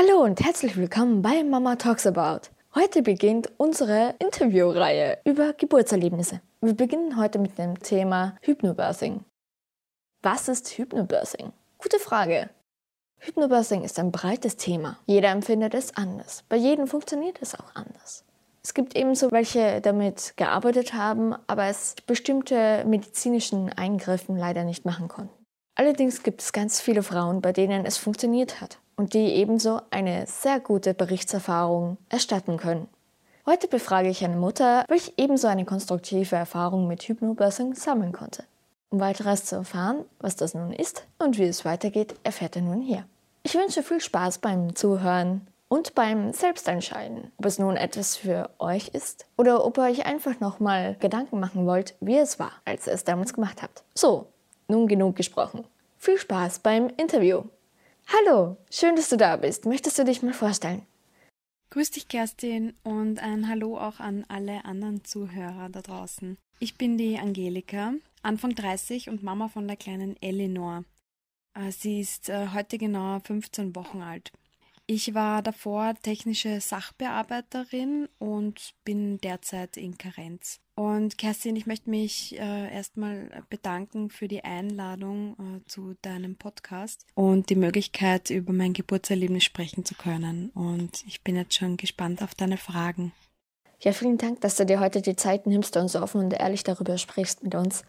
Hallo und herzlich willkommen bei Mama Talks About. Heute beginnt unsere Interviewreihe über Geburtserlebnisse. Wir beginnen heute mit dem Thema Hypnobirthing. Was ist Hypnobirthing? Gute Frage. Hypnobirthing ist ein breites Thema. Jeder empfindet es anders. Bei jedem funktioniert es auch anders. Es gibt ebenso welche, damit gearbeitet haben, aber es bestimmte medizinischen Eingriffen leider nicht machen konnten. Allerdings gibt es ganz viele Frauen, bei denen es funktioniert hat und die ebenso eine sehr gute Berichtserfahrung erstatten können. Heute befrage ich eine Mutter, welche ebenso eine konstruktive Erfahrung mit Hypnobirthing sammeln konnte. Um weiteres zu erfahren, was das nun ist und wie es weitergeht, erfährt er nun hier. Ich wünsche viel Spaß beim Zuhören und beim Selbstentscheiden, ob es nun etwas für euch ist oder ob ihr euch einfach nochmal Gedanken machen wollt, wie es war, als ihr es damals gemacht habt. So, nun genug gesprochen. Viel Spaß beim Interview. Hallo, schön, dass du da bist. Möchtest du dich mal vorstellen? Grüß dich, Kerstin, und ein Hallo auch an alle anderen Zuhörer da draußen. Ich bin die Angelika, Anfang 30 und Mama von der kleinen Eleanor. Äh, sie ist äh, heute genau 15 Wochen alt. Ich war davor technische Sachbearbeiterin und bin derzeit in Karenz. Und Kerstin, ich möchte mich äh, erstmal bedanken für die Einladung äh, zu deinem Podcast und die Möglichkeit, über mein Geburtserlebnis sprechen zu können. Und ich bin jetzt schon gespannt auf deine Fragen. Ja, vielen Dank, dass du dir heute die Zeit nimmst und so offen und ehrlich darüber sprichst mit uns.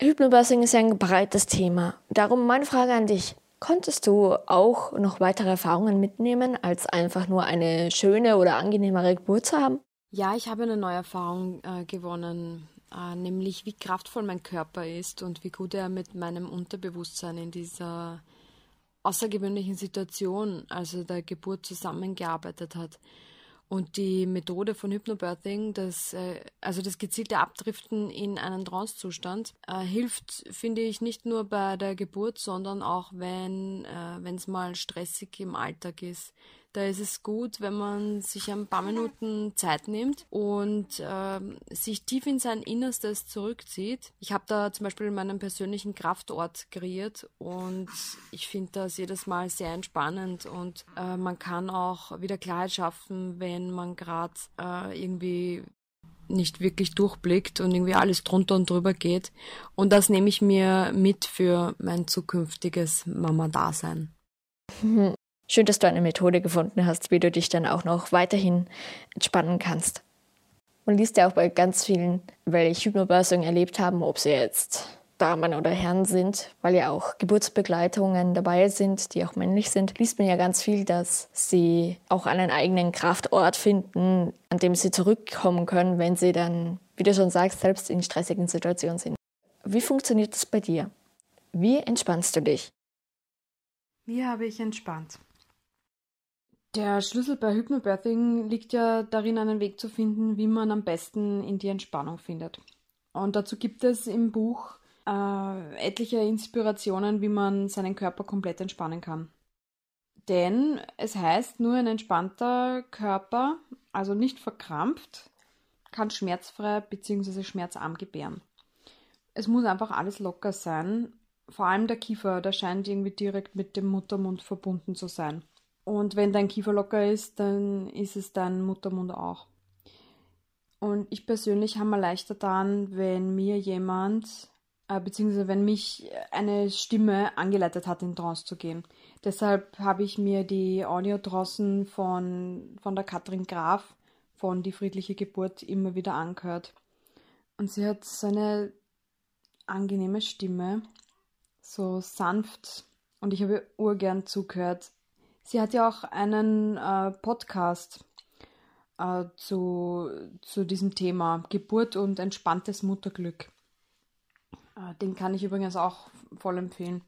Hypnobirthing ist ja ein breites Thema. Darum meine Frage an dich. Konntest du auch noch weitere Erfahrungen mitnehmen, als einfach nur eine schöne oder angenehmere Geburt zu haben? Ja, ich habe eine neue Erfahrung äh, gewonnen, äh, nämlich wie kraftvoll mein Körper ist und wie gut er mit meinem Unterbewusstsein in dieser außergewöhnlichen Situation, also der Geburt, zusammengearbeitet hat. Und die Methode von Hypnobirthing, das, äh, also das gezielte Abdriften in einen Trancezustand, äh, hilft, finde ich, nicht nur bei der Geburt, sondern auch wenn äh, es mal stressig im Alltag ist. Da ist es gut, wenn man sich ein paar Minuten Zeit nimmt und äh, sich tief in sein Innerstes zurückzieht. Ich habe da zum Beispiel meinen persönlichen Kraftort kreiert und ich finde das jedes Mal sehr entspannend und äh, man kann auch wieder Klarheit schaffen, wenn man gerade äh, irgendwie nicht wirklich durchblickt und irgendwie alles drunter und drüber geht. Und das nehme ich mir mit für mein zukünftiges Mama-Dasein. Schön, dass du eine Methode gefunden hast, wie du dich dann auch noch weiterhin entspannen kannst. Man liest ja auch bei ganz vielen, welche Hypnobirthing erlebt haben, ob sie jetzt Damen oder Herren sind, weil ja auch Geburtsbegleitungen dabei sind, die auch männlich sind, liest man ja ganz viel, dass sie auch einen eigenen Kraftort finden, an dem sie zurückkommen können, wenn sie dann, wie du schon sagst, selbst in stressigen Situationen sind. Wie funktioniert das bei dir? Wie entspannst du dich? Wie habe ich entspannt? Der Schlüssel bei Hypnobirthing liegt ja darin, einen Weg zu finden, wie man am besten in die Entspannung findet. Und dazu gibt es im Buch äh, etliche Inspirationen, wie man seinen Körper komplett entspannen kann. Denn es heißt, nur ein entspannter Körper, also nicht verkrampft, kann schmerzfrei bzw. schmerzarm gebären. Es muss einfach alles locker sein. Vor allem der Kiefer, der scheint irgendwie direkt mit dem Muttermund verbunden zu sein. Und wenn dein Kiefer locker ist, dann ist es dein Muttermund auch. Und ich persönlich habe mir leichter dann, wenn mir jemand, äh, beziehungsweise wenn mich eine Stimme angeleitet hat, in Trance zu gehen. Deshalb habe ich mir die Audio draußen von, von der Katrin Graf von Die friedliche Geburt immer wieder angehört. Und sie hat so eine angenehme Stimme, so sanft. Und ich habe urgern zugehört. Sie hat ja auch einen äh, Podcast äh, zu, zu diesem Thema Geburt und entspanntes Mutterglück. Äh, den kann ich übrigens auch voll empfehlen.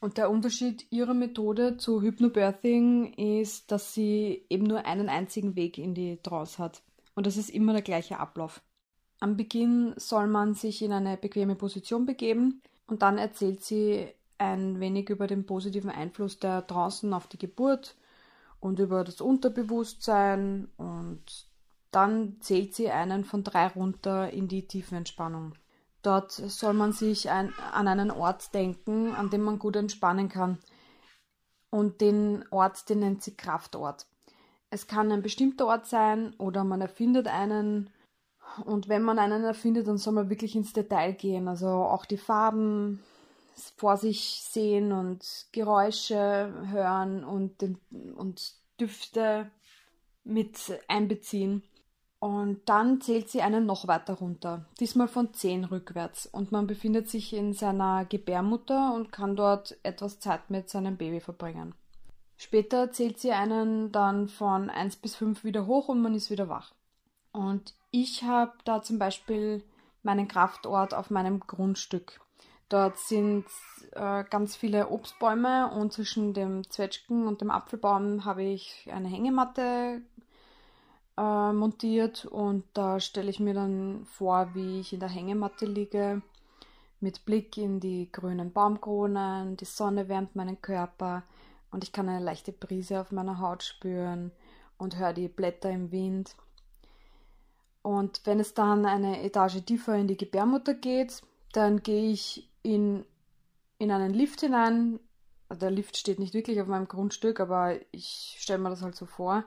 Und der Unterschied ihrer Methode zu Hypnobirthing ist, dass sie eben nur einen einzigen Weg in die Trance hat. Und das ist immer der gleiche Ablauf. Am Beginn soll man sich in eine bequeme Position begeben und dann erzählt sie ein wenig über den positiven Einfluss der draußen auf die Geburt und über das Unterbewusstsein und dann zählt sie einen von drei runter in die Tiefenentspannung. Dort soll man sich ein, an einen Ort denken, an dem man gut entspannen kann. Und den Ort, den nennt sie Kraftort. Es kann ein bestimmter Ort sein oder man erfindet einen. Und wenn man einen erfindet, dann soll man wirklich ins Detail gehen. Also auch die Farben vor sich sehen und Geräusche hören und, den, und Düfte mit einbeziehen. Und dann zählt sie einen noch weiter runter, diesmal von 10 rückwärts. Und man befindet sich in seiner Gebärmutter und kann dort etwas Zeit mit seinem Baby verbringen. Später zählt sie einen dann von 1 bis 5 wieder hoch und man ist wieder wach. Und ich habe da zum Beispiel meinen Kraftort auf meinem Grundstück. Dort sind äh, ganz viele Obstbäume und zwischen dem Zwetschgen und dem Apfelbaum habe ich eine Hängematte äh, montiert und da stelle ich mir dann vor, wie ich in der Hängematte liege, mit Blick in die grünen Baumkronen, die Sonne wärmt meinen Körper und ich kann eine leichte Brise auf meiner Haut spüren und höre die Blätter im Wind. Und wenn es dann eine Etage tiefer in die Gebärmutter geht, dann gehe ich in, in einen Lift hinein. Der Lift steht nicht wirklich auf meinem Grundstück, aber ich stelle mir das halt so vor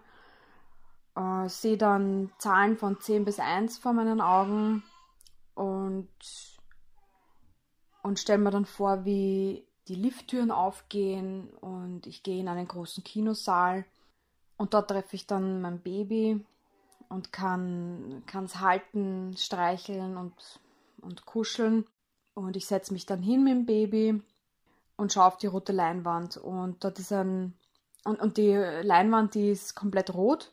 äh, sehe dann Zahlen von 10 bis 1 vor meinen Augen und, und stelle mir dann vor, wie die Lifttüren aufgehen und ich gehe in einen großen Kinosaal und dort treffe ich dann mein Baby und kann es halten, streicheln und, und kuscheln. Und ich setze mich dann hin mit dem Baby und schaue auf die rote Leinwand. Und dort ist ein. Und, und die Leinwand, die ist komplett rot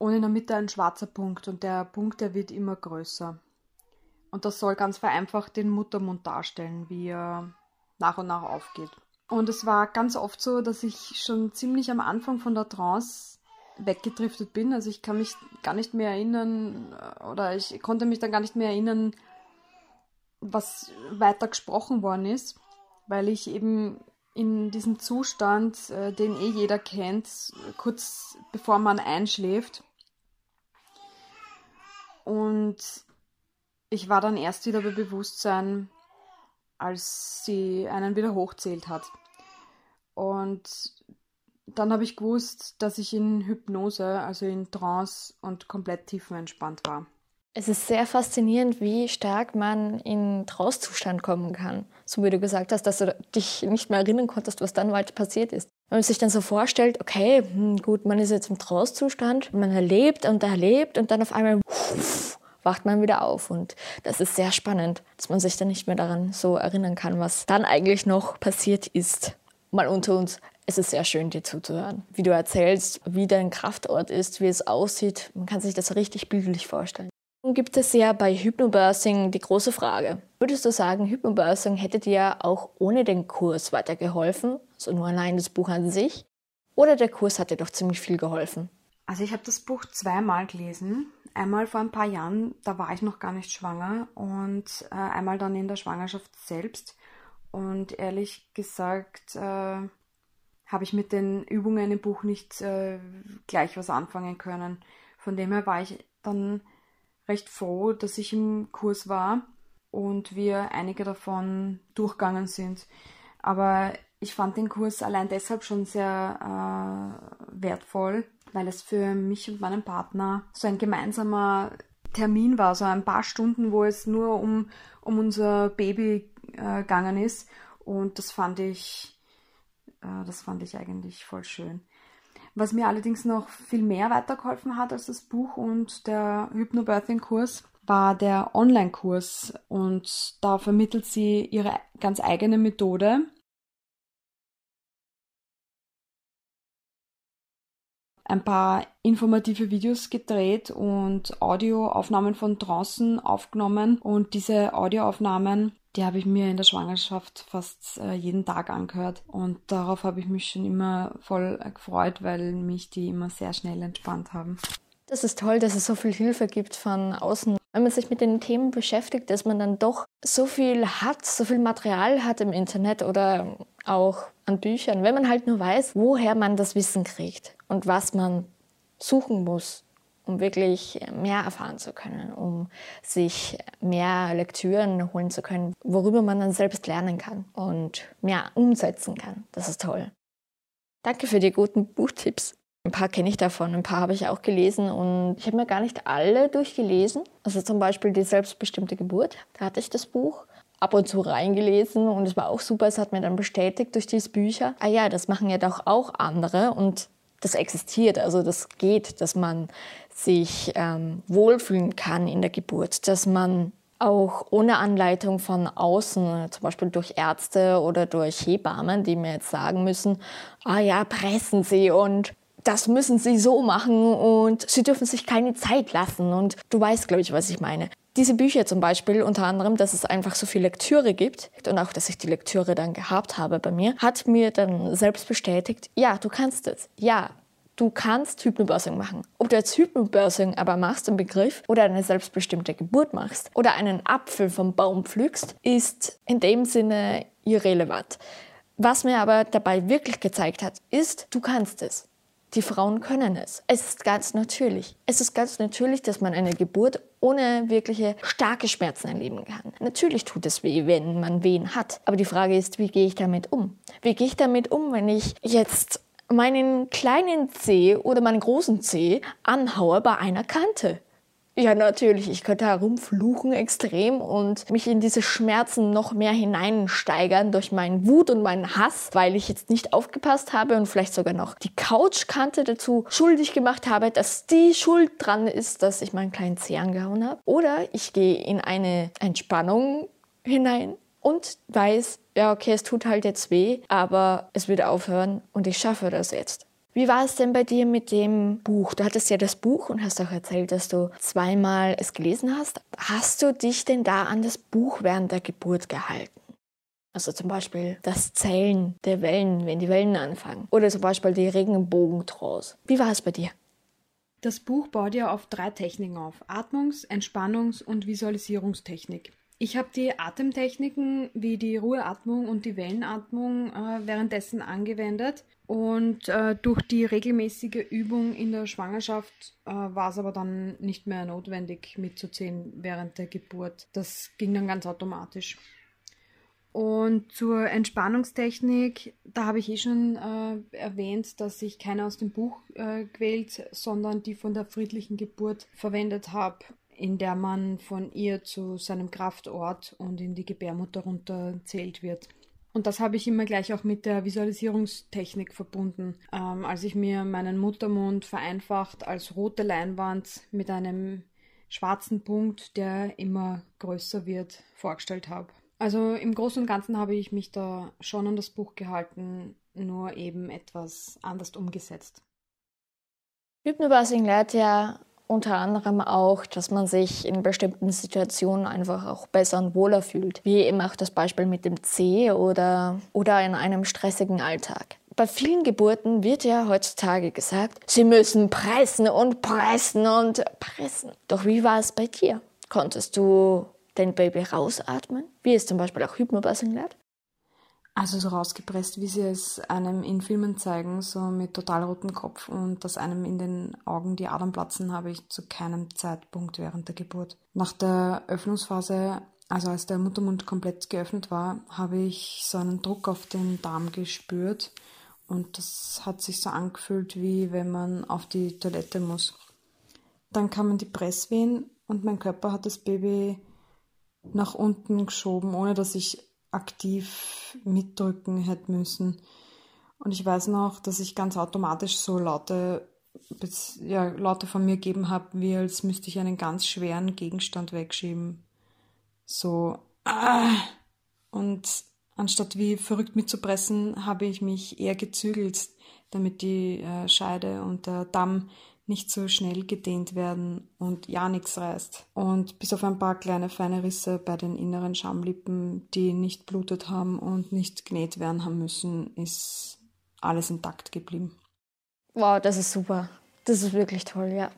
und in der Mitte ein schwarzer Punkt und der Punkt, der wird immer größer. Und das soll ganz vereinfacht den Muttermund darstellen, wie er nach und nach aufgeht. Und es war ganz oft so, dass ich schon ziemlich am Anfang von der Trance weggedriftet bin. Also ich kann mich gar nicht mehr erinnern oder ich konnte mich dann gar nicht mehr erinnern, was weiter gesprochen worden ist, weil ich eben in diesem Zustand, äh, den eh jeder kennt, kurz bevor man einschläft, und ich war dann erst wieder bei Bewusstsein, als sie einen wieder hochzählt hat. Und dann habe ich gewusst, dass ich in Hypnose, also in Trance und komplett tiefenentspannt war. Es ist sehr faszinierend, wie stark man in Trance-Zustand kommen kann. So wie du gesagt hast, dass du dich nicht mehr erinnern konntest, was dann weiter passiert ist. Wenn man sich dann so vorstellt, okay, hm, gut, man ist jetzt im Trance-Zustand, man erlebt und erlebt und dann auf einmal wacht man wieder auf. Und das ist sehr spannend, dass man sich dann nicht mehr daran so erinnern kann, was dann eigentlich noch passiert ist. Mal unter uns, es ist sehr schön, dir zuzuhören. Wie du erzählst, wie dein Kraftort ist, wie es aussieht. Man kann sich das richtig bildlich vorstellen. Nun gibt es ja bei Hypnobirthing die große Frage. Würdest du sagen, Hypnobirthing hätte dir auch ohne den Kurs weitergeholfen? Also nur allein das Buch an sich? Oder der Kurs hat dir doch ziemlich viel geholfen? Also ich habe das Buch zweimal gelesen. Einmal vor ein paar Jahren, da war ich noch gar nicht schwanger und äh, einmal dann in der Schwangerschaft selbst. Und ehrlich gesagt äh, habe ich mit den Übungen im Buch nicht äh, gleich was anfangen können. Von dem her war ich dann recht froh, dass ich im Kurs war und wir einige davon durchgegangen sind. Aber ich fand den Kurs allein deshalb schon sehr äh, wertvoll, weil es für mich und meinen Partner so ein gemeinsamer Termin war, so ein paar Stunden, wo es nur um, um unser Baby äh, gegangen ist. Und das fand ich, äh, das fand ich eigentlich voll schön. Was mir allerdings noch viel mehr weitergeholfen hat als das Buch und der Hypnobirthing-Kurs, war der Online-Kurs. Und da vermittelt sie ihre ganz eigene Methode, ein paar informative Videos gedreht und Audioaufnahmen von draußen aufgenommen. Und diese Audioaufnahmen, die habe ich mir in der Schwangerschaft fast äh, jeden Tag angehört. Und darauf habe ich mich schon immer voll gefreut, weil mich die immer sehr schnell entspannt haben. Das ist toll, dass es so viel Hilfe gibt von außen. Wenn man sich mit den Themen beschäftigt, dass man dann doch so viel hat, so viel Material hat im Internet oder auch an Büchern, wenn man halt nur weiß, woher man das Wissen kriegt und was man suchen muss, um wirklich mehr erfahren zu können, um sich mehr Lektüren holen zu können, worüber man dann selbst lernen kann und mehr umsetzen kann. Das ist toll. Danke für die guten Buchtipps. Ein paar kenne ich davon, ein paar habe ich auch gelesen und ich habe mir gar nicht alle durchgelesen. Also zum Beispiel die selbstbestimmte Geburt, da hatte ich das Buch ab und zu reingelesen und es war auch super. Es hat mir dann bestätigt durch diese Bücher, ah ja, das machen ja doch auch andere und das existiert, also das geht, dass man sich ähm, wohlfühlen kann in der Geburt, dass man auch ohne Anleitung von außen, zum Beispiel durch Ärzte oder durch Hebammen, die mir jetzt sagen müssen, ah ja, pressen Sie und das müssen Sie so machen und Sie dürfen sich keine Zeit lassen. Und du weißt, glaube ich, was ich meine. Diese Bücher zum Beispiel, unter anderem, dass es einfach so viel Lektüre gibt und auch, dass ich die Lektüre dann gehabt habe bei mir, hat mir dann selbst bestätigt, ja, du kannst es. Ja, Du kannst Hypnobirthing machen. Ob du jetzt Hypnobirthing aber machst im Begriff oder eine selbstbestimmte Geburt machst oder einen Apfel vom Baum pflückst, ist in dem Sinne irrelevant. Was mir aber dabei wirklich gezeigt hat, ist, du kannst es. Die Frauen können es. Es ist ganz natürlich. Es ist ganz natürlich, dass man eine Geburt ohne wirkliche starke Schmerzen erleben kann. Natürlich tut es weh, wenn man Wehen hat. Aber die Frage ist, wie gehe ich damit um? Wie gehe ich damit um, wenn ich jetzt meinen kleinen C oder meinen großen C anhaue bei einer Kante. Ja, natürlich, ich könnte herumfluchen extrem und mich in diese Schmerzen noch mehr hineinsteigern durch meinen Wut und meinen Hass, weil ich jetzt nicht aufgepasst habe und vielleicht sogar noch die Couchkante dazu schuldig gemacht habe, dass die Schuld dran ist, dass ich meinen kleinen Zeh angehauen habe. Oder ich gehe in eine Entspannung hinein und weiß, ja, okay, es tut halt jetzt weh, aber es wird aufhören und ich schaffe das jetzt. Wie war es denn bei dir mit dem Buch? Du hattest ja das Buch und hast auch erzählt, dass du zweimal es gelesen hast. Hast du dich denn da an das Buch während der Geburt gehalten? Also zum Beispiel das Zählen der Wellen, wenn die Wellen anfangen. Oder zum Beispiel die Regenbogentrance. Wie war es bei dir? Das Buch baut ja auf drei Techniken auf. Atmungs-, Entspannungs- und Visualisierungstechnik. Ich habe die Atemtechniken wie die Ruheatmung und die Wellenatmung äh, währenddessen angewendet und äh, durch die regelmäßige Übung in der Schwangerschaft äh, war es aber dann nicht mehr notwendig mitzuziehen während der Geburt. Das ging dann ganz automatisch. Und zur Entspannungstechnik, da habe ich eh schon äh, erwähnt, dass ich keine aus dem Buch äh, gewählt, sondern die von der friedlichen Geburt verwendet habe in der man von ihr zu seinem Kraftort und in die Gebärmutter runterzählt wird. Und das habe ich immer gleich auch mit der Visualisierungstechnik verbunden. Ähm, als ich mir meinen Muttermund vereinfacht als rote Leinwand mit einem schwarzen Punkt, der immer größer wird, vorgestellt habe. Also im Großen und Ganzen habe ich mich da schon an das Buch gehalten, nur eben etwas anders umgesetzt. Hypnobirthing lehrt ja unter anderem auch, dass man sich in bestimmten Situationen einfach auch besser und wohler fühlt. Wie eben auch das Beispiel mit dem C oder, oder in einem stressigen Alltag. Bei vielen Geburten wird ja heutzutage gesagt, sie müssen pressen und pressen und pressen. Doch wie war es bei dir? Konntest du dein Baby rausatmen, wie es zum Beispiel auch Hypnobirthing lehrt? Also so rausgepresst, wie sie es einem in Filmen zeigen, so mit total rotem Kopf und dass einem in den Augen die Adern platzen, habe ich zu keinem Zeitpunkt während der Geburt. Nach der Öffnungsphase, also als der Muttermund komplett geöffnet war, habe ich so einen Druck auf den Darm gespürt und das hat sich so angefühlt, wie wenn man auf die Toilette muss. Dann kamen die Presswehen und mein Körper hat das Baby nach unten geschoben, ohne dass ich aktiv mitdrücken hätte müssen. Und ich weiß noch, dass ich ganz automatisch so laute, ja, Laute von mir gegeben habe, wie als müsste ich einen ganz schweren Gegenstand wegschieben. So, ah! Und anstatt wie verrückt mitzupressen, habe ich mich eher gezügelt, damit die äh, Scheide und der Damm nicht so schnell gedehnt werden und ja nichts reißt. Und bis auf ein paar kleine feine Risse bei den inneren Schamlippen, die nicht blutet haben und nicht genäht werden haben müssen, ist alles intakt geblieben. Wow, das ist super. Das ist wirklich toll, ja.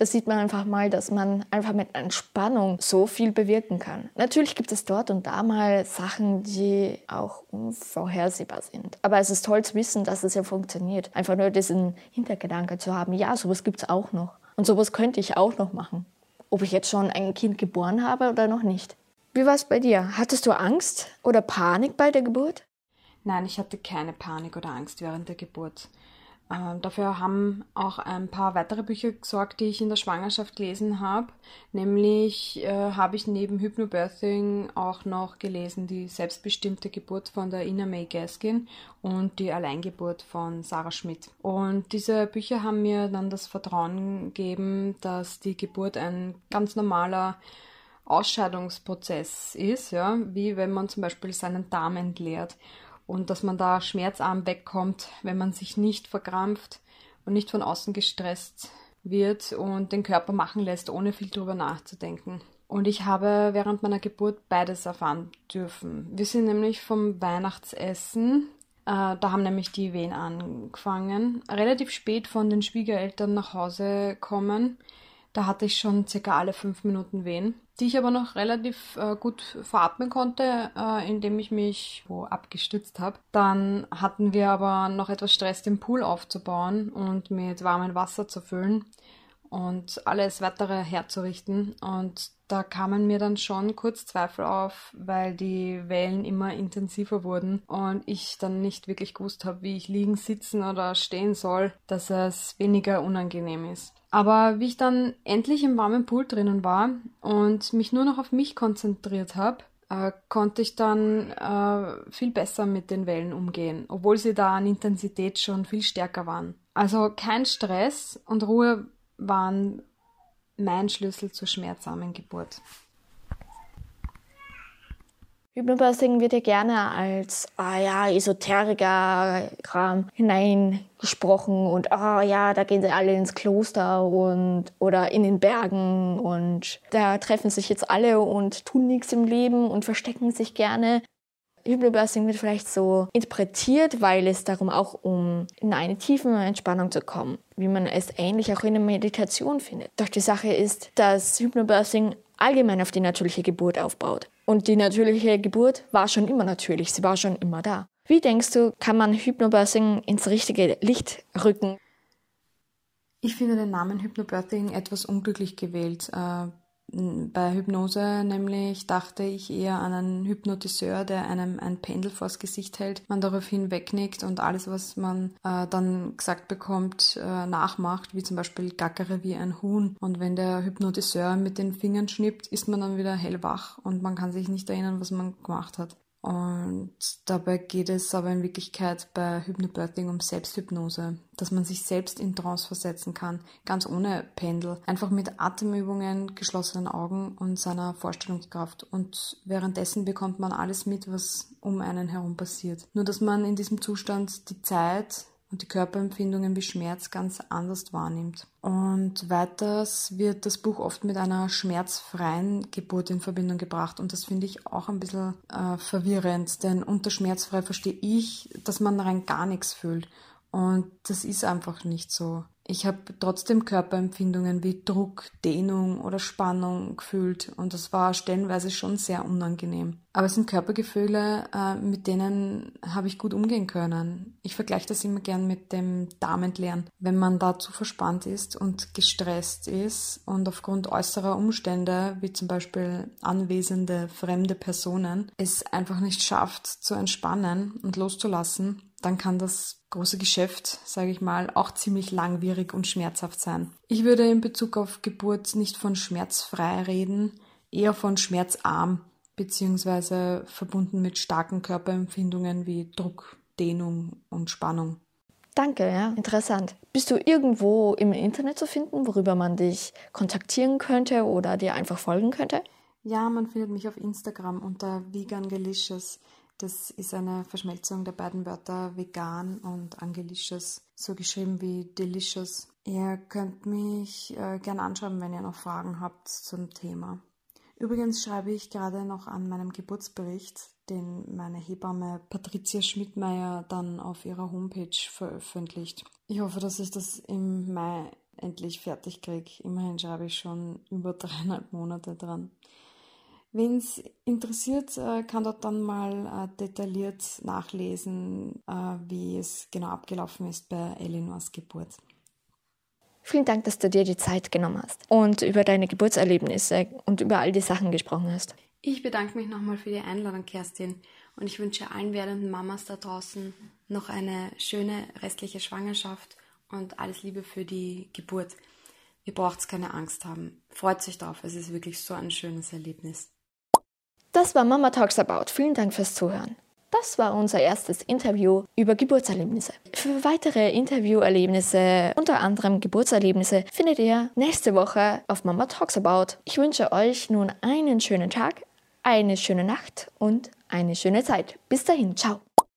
Das sieht man einfach mal, dass man einfach mit Entspannung so viel bewirken kann. Natürlich gibt es dort und da mal Sachen, die auch unvorhersehbar sind. Aber es ist toll zu wissen, dass es ja funktioniert. Einfach nur diesen Hintergedanke zu haben, ja, sowas gibt es auch noch. Und sowas könnte ich auch noch machen. Ob ich jetzt schon ein Kind geboren habe oder noch nicht. Wie war es bei dir? Hattest du Angst oder Panik bei der Geburt? Nein, ich hatte keine Panik oder Angst während der Geburt. Ähm, dafür haben auch ein paar weitere Bücher gesorgt, die ich in der Schwangerschaft gelesen habe. Nämlich äh, habe ich neben Hypnobirthing auch noch gelesen die selbstbestimmte Geburt von der Ina May Gaskin und die Alleingeburt von Sarah Schmidt. Und diese Bücher haben mir dann das Vertrauen gegeben, dass die Geburt ein ganz normaler Ausscheidungsprozess ist, ja, wie wenn man zum Beispiel seinen Darm entleert und dass man da schmerzarm wegkommt, wenn man sich nicht verkrampft und nicht von außen gestresst wird und den Körper machen lässt, ohne viel drüber nachzudenken. Und ich habe während meiner Geburt beides erfahren dürfen. Wir sind nämlich vom Weihnachtsessen, äh, da haben nämlich die Wehen angefangen, relativ spät von den Schwiegereltern nach Hause kommen. Da hatte ich schon circa alle fünf Minuten Wehen die ich aber noch relativ äh, gut veratmen konnte, äh, indem ich mich wo abgestützt habe. Dann hatten wir aber noch etwas Stress, den Pool aufzubauen und mit warmem Wasser zu füllen und alles weitere herzurichten. Und da kamen mir dann schon kurz Zweifel auf, weil die Wellen immer intensiver wurden und ich dann nicht wirklich gewusst habe, wie ich liegen, sitzen oder stehen soll, dass es weniger unangenehm ist. Aber wie ich dann endlich im warmen Pool drinnen war und mich nur noch auf mich konzentriert habe, äh, konnte ich dann äh, viel besser mit den Wellen umgehen, obwohl sie da an Intensität schon viel stärker waren. Also kein Stress und Ruhe waren mein Schlüssel zur schmerzsamen Geburt. Hypnobirthing wird ja gerne als ah ja, Esoteriker-Kram hineingesprochen und ah ja, da gehen sie alle ins Kloster und oder in den Bergen und da treffen sich jetzt alle und tun nichts im Leben und verstecken sich gerne. Hypnobirthing wird vielleicht so interpretiert, weil es darum auch um in eine tiefe Entspannung zu kommen, wie man es ähnlich auch in der Meditation findet. Doch die Sache ist, dass Hypnobirthing allgemein auf die natürliche Geburt aufbaut. Und die natürliche Geburt war schon immer natürlich, sie war schon immer da. Wie denkst du, kann man Hypnobirthing ins richtige Licht rücken? Ich finde den Namen Hypnobirthing etwas unglücklich gewählt. Bei Hypnose nämlich dachte ich eher an einen Hypnotiseur, der einem ein Pendel vors Gesicht hält, man daraufhin wegnickt und alles, was man äh, dann gesagt bekommt, äh, nachmacht, wie zum Beispiel gackere wie ein Huhn. Und wenn der Hypnotiseur mit den Fingern schnippt, ist man dann wieder hellwach und man kann sich nicht erinnern, was man gemacht hat. Und dabei geht es aber in Wirklichkeit bei Hypnobirthing um Selbsthypnose, dass man sich selbst in Trance versetzen kann, ganz ohne Pendel, einfach mit Atemübungen, geschlossenen Augen und seiner Vorstellungskraft. Und währenddessen bekommt man alles mit, was um einen herum passiert. Nur dass man in diesem Zustand die Zeit und die Körperempfindungen wie Schmerz ganz anders wahrnimmt. Und weiters wird das Buch oft mit einer schmerzfreien Geburt in Verbindung gebracht und das finde ich auch ein bisschen äh, verwirrend, denn unter schmerzfrei verstehe ich, dass man rein gar nichts fühlt und das ist einfach nicht so. Ich habe trotzdem Körperempfindungen wie Druck, Dehnung oder Spannung gefühlt und das war stellenweise schon sehr unangenehm. Aber es sind Körpergefühle, äh, mit denen habe ich gut umgehen können. Ich vergleiche das immer gern mit dem Darmentleeren. Wenn man da zu verspannt ist und gestresst ist und aufgrund äußerer Umstände, wie zum Beispiel anwesende fremde Personen, es einfach nicht schafft zu entspannen und loszulassen, dann kann das große Geschäft, sage ich mal, auch ziemlich langwierig und schmerzhaft sein. Ich würde in Bezug auf Geburt nicht von schmerzfrei reden, eher von schmerzarm beziehungsweise verbunden mit starken Körperempfindungen wie Druck, Dehnung und Spannung. Danke, ja, interessant. Bist du irgendwo im Internet zu finden, worüber man dich kontaktieren könnte oder dir einfach folgen könnte? Ja, man findet mich auf Instagram unter vegangelicious. Das ist eine Verschmelzung der beiden Wörter vegan und angelicious, so geschrieben wie delicious. Ihr könnt mich äh, gerne anschauen, wenn ihr noch Fragen habt zum Thema. Übrigens schreibe ich gerade noch an meinem Geburtsbericht, den meine Hebamme Patricia Schmidmeier dann auf ihrer Homepage veröffentlicht. Ich hoffe, dass ich das im Mai endlich fertig kriege. Immerhin schreibe ich schon über dreieinhalb Monate dran. Wen es interessiert, äh, kann dort dann mal äh, detailliert nachlesen, äh, wie es genau abgelaufen ist bei Elinors Geburt. Vielen Dank, dass du dir die Zeit genommen hast und über deine Geburtserlebnisse und über all die Sachen gesprochen hast. Ich bedanke mich nochmal für die Einladung, Kerstin, und ich wünsche allen werdenden Mamas da draußen noch eine schöne restliche Schwangerschaft und alles Liebe für die Geburt. Ihr braucht keine Angst haben. Freut euch drauf, es ist wirklich so ein schönes Erlebnis. Das war Mama Talks About. Vielen Dank fürs Zuhören. Das war unser erstes Interview über Geburtserlebnisse. Für weitere Interviewerlebnisse, unter anderem Geburtserlebnisse, findet ihr nächste Woche auf Mama Talks About. Ich wünsche euch nun einen schönen Tag, eine schöne Nacht und eine schöne Zeit. Bis dahin, ciao.